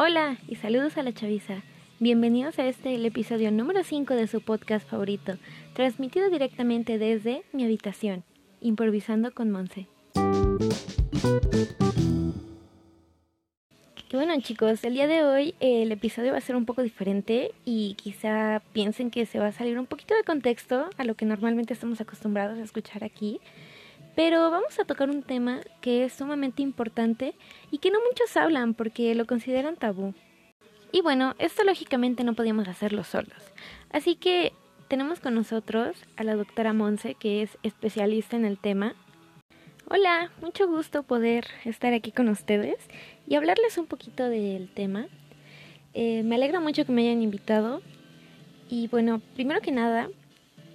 Hola y saludos a la chaviza. Bienvenidos a este, episodio número 5 de su podcast favorito, transmitido directamente desde mi habitación, improvisando con Monse. Bueno chicos, el día de hoy el episodio va a ser un poco diferente y quizá piensen que se va a salir un poquito de contexto a lo que normalmente estamos acostumbrados a escuchar aquí. Pero vamos a tocar un tema que es sumamente importante y que no muchos hablan porque lo consideran tabú. Y bueno, esto lógicamente no podíamos hacerlo solos. Así que tenemos con nosotros a la doctora Monse, que es especialista en el tema. Hola, mucho gusto poder estar aquí con ustedes y hablarles un poquito del tema. Eh, me alegra mucho que me hayan invitado. Y bueno, primero que nada,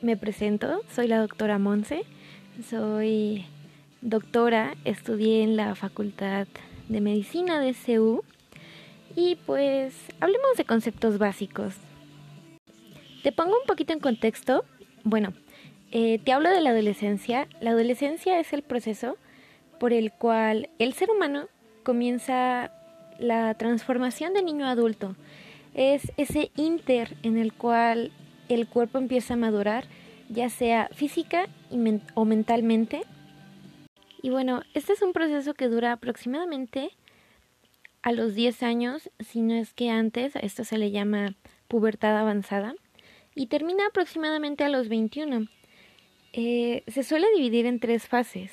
me presento, soy la doctora Monse. Soy doctora, estudié en la Facultad de Medicina de CEU y pues hablemos de conceptos básicos. Te pongo un poquito en contexto. Bueno, eh, te hablo de la adolescencia. La adolescencia es el proceso por el cual el ser humano comienza la transformación de niño a adulto. Es ese inter en el cual el cuerpo empieza a madurar ya sea física o mentalmente. Y bueno, este es un proceso que dura aproximadamente a los 10 años, si no es que antes, esto se le llama pubertad avanzada, y termina aproximadamente a los 21. Eh, se suele dividir en tres fases.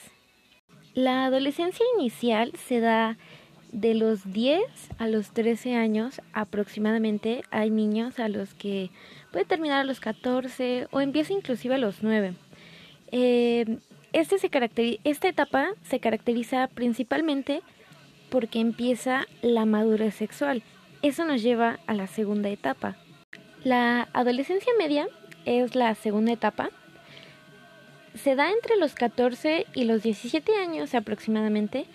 La adolescencia inicial se da de los 10 a los 13 años aproximadamente. Hay niños a los que puede terminar a los 14 o empieza inclusive a los 9. Eh, este se esta etapa se caracteriza principalmente porque empieza la madurez sexual. Eso nos lleva a la segunda etapa. La adolescencia media es la segunda etapa. Se da entre los 14 y los 17 años aproximadamente.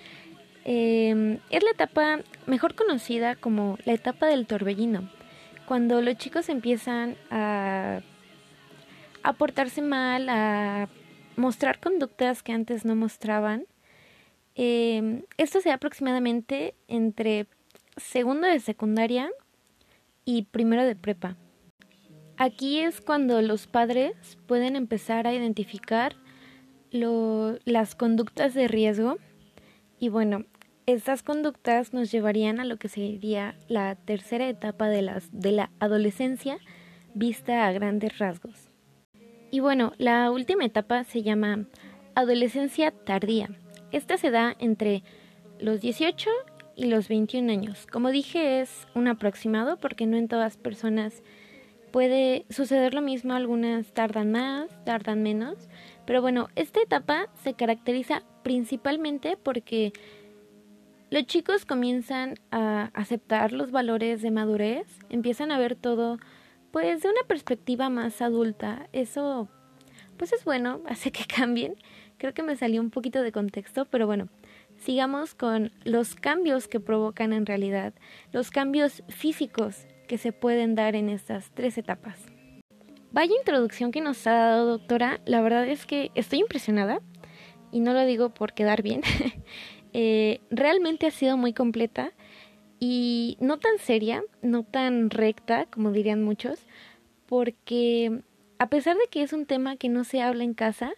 Eh, es la etapa mejor conocida como la etapa del torbellino cuando los chicos empiezan a, a portarse mal, a mostrar conductas que antes no mostraban, eh, esto se da aproximadamente entre segundo de secundaria y primero de prepa. Aquí es cuando los padres pueden empezar a identificar las conductas de riesgo y bueno, estas conductas nos llevarían a lo que sería la tercera etapa de, las, de la adolescencia vista a grandes rasgos. Y bueno, la última etapa se llama adolescencia tardía. Esta se da entre los 18 y los 21 años. Como dije, es un aproximado porque no en todas personas puede suceder lo mismo, algunas tardan más, tardan menos, pero bueno, esta etapa se caracteriza principalmente porque los chicos comienzan a aceptar los valores de madurez, empiezan a ver todo pues de una perspectiva más adulta. Eso pues es bueno, hace que cambien. Creo que me salió un poquito de contexto, pero bueno, sigamos con los cambios que provocan en realidad, los cambios físicos que se pueden dar en estas tres etapas. Vaya introducción que nos ha dado doctora, la verdad es que estoy impresionada y no lo digo por quedar bien. Eh, realmente ha sido muy completa y no tan seria, no tan recta como dirían muchos, porque a pesar de que es un tema que no se habla en casa,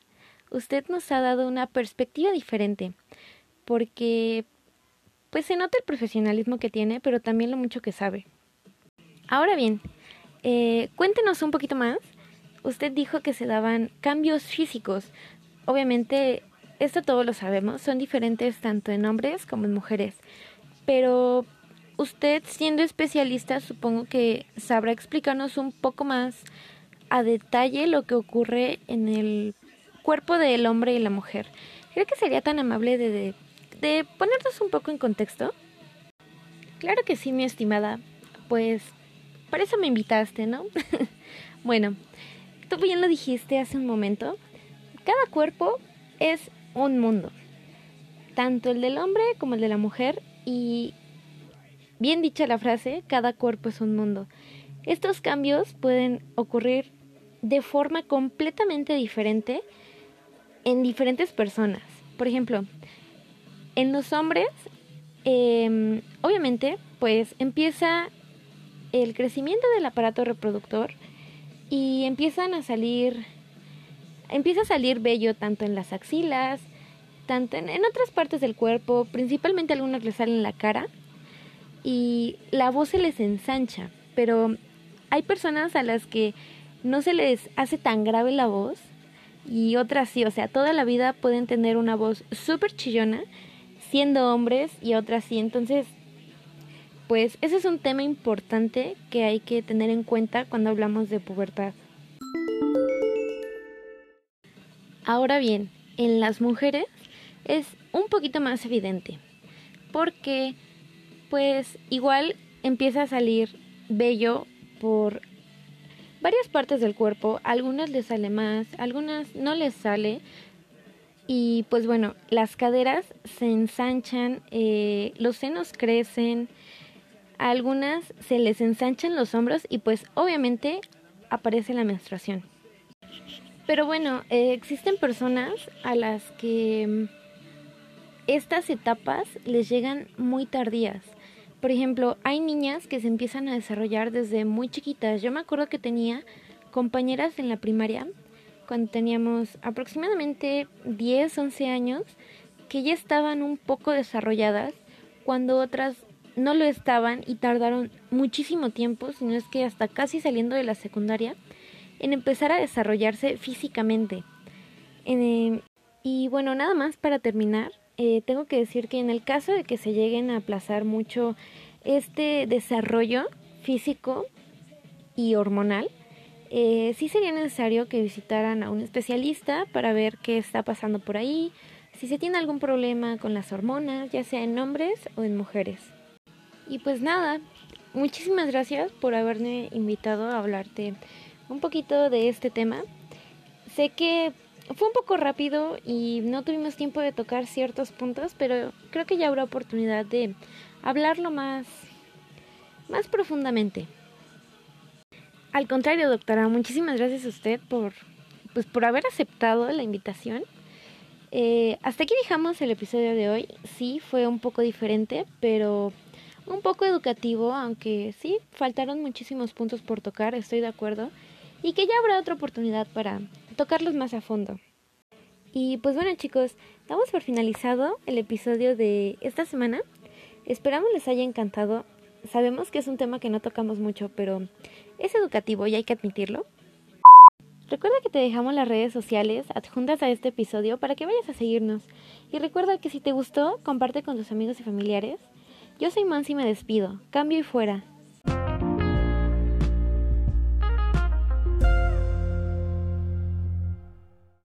usted nos ha dado una perspectiva diferente, porque pues se nota el profesionalismo que tiene, pero también lo mucho que sabe. Ahora bien, eh, cuéntenos un poquito más. Usted dijo que se daban cambios físicos. Obviamente esto todos lo sabemos, son diferentes tanto en hombres como en mujeres. Pero usted, siendo especialista, supongo que sabrá explicarnos un poco más a detalle lo que ocurre en el cuerpo del hombre y la mujer. ¿Cree que sería tan amable de, de, de ponernos un poco en contexto? Claro que sí, mi estimada. Pues para eso me invitaste, ¿no? bueno, tú bien lo dijiste hace un momento. Cada cuerpo es un mundo, tanto el del hombre como el de la mujer y bien dicha la frase, cada cuerpo es un mundo. Estos cambios pueden ocurrir de forma completamente diferente en diferentes personas. Por ejemplo, en los hombres, em, obviamente pues empieza el crecimiento del aparato reproductor y empiezan a salir, empieza a salir vello tanto en las axilas, tanto en, otras partes del cuerpo, principalmente algunos le salen en la cara y la voz se les ensancha, pero hay personas a las que no se les hace tan grave la voz y otras sí, o sea, toda la vida pueden tener una voz súper chillona siendo hombres y otras sí, entonces pues ese es un tema importante que hay que tener en cuenta cuando hablamos de pubertad. Ahora bien, en las mujeres es un poquito más evidente, porque pues igual empieza a salir vello por varias partes del cuerpo, algunas les sale más, algunas no les sale. Y pues bueno, las caderas se ensanchan, eh, los senos crecen, a algunas se les ensanchan los hombros y pues obviamente aparece la menstruación. Pero bueno, eh, existen personas a las que mm, estas etapas les llegan muy tardías. Por ejemplo, hay niñas que se empiezan a desarrollar desde muy chiquitas. Yo me acuerdo que tenía compañeras en la primaria, cuando teníamos aproximadamente 10, 11 años, que ya estaban un poco desarrolladas, cuando otras no lo estaban y tardaron muchísimo tiempo, sino es que hasta casi saliendo de la secundaria, en empezar a desarrollarse físicamente. Eh, y bueno, nada más para terminar, eh, tengo que decir que en el caso de que se lleguen a aplazar mucho este desarrollo físico y hormonal, eh, sí sería necesario que visitaran a un especialista para ver qué está pasando por ahí, si se tiene algún problema con las hormonas, ya sea en hombres o en mujeres. Y pues nada, muchísimas gracias por haberme invitado a hablarte un poquito de este tema. Sé que fue un poco rápido y no tuvimos tiempo de tocar ciertos puntos, pero creo que ya habrá oportunidad de hablarlo más, más profundamente. Al contrario, doctora, muchísimas gracias a usted por, pues, por haber aceptado la invitación. Eh, hasta aquí dejamos el episodio de hoy. Sí, fue un poco diferente, pero un poco educativo, aunque sí, faltaron muchísimos puntos por tocar, estoy de acuerdo, y que ya habrá otra oportunidad para tocarlos más a fondo. Y pues bueno chicos, damos por finalizado el episodio de esta semana. Esperamos les haya encantado. Sabemos que es un tema que no tocamos mucho, pero es educativo y hay que admitirlo. Recuerda que te dejamos las redes sociales adjuntas a este episodio para que vayas a seguirnos. Y recuerda que si te gustó, comparte con tus amigos y familiares. Yo soy Mansi y me despido. Cambio y fuera.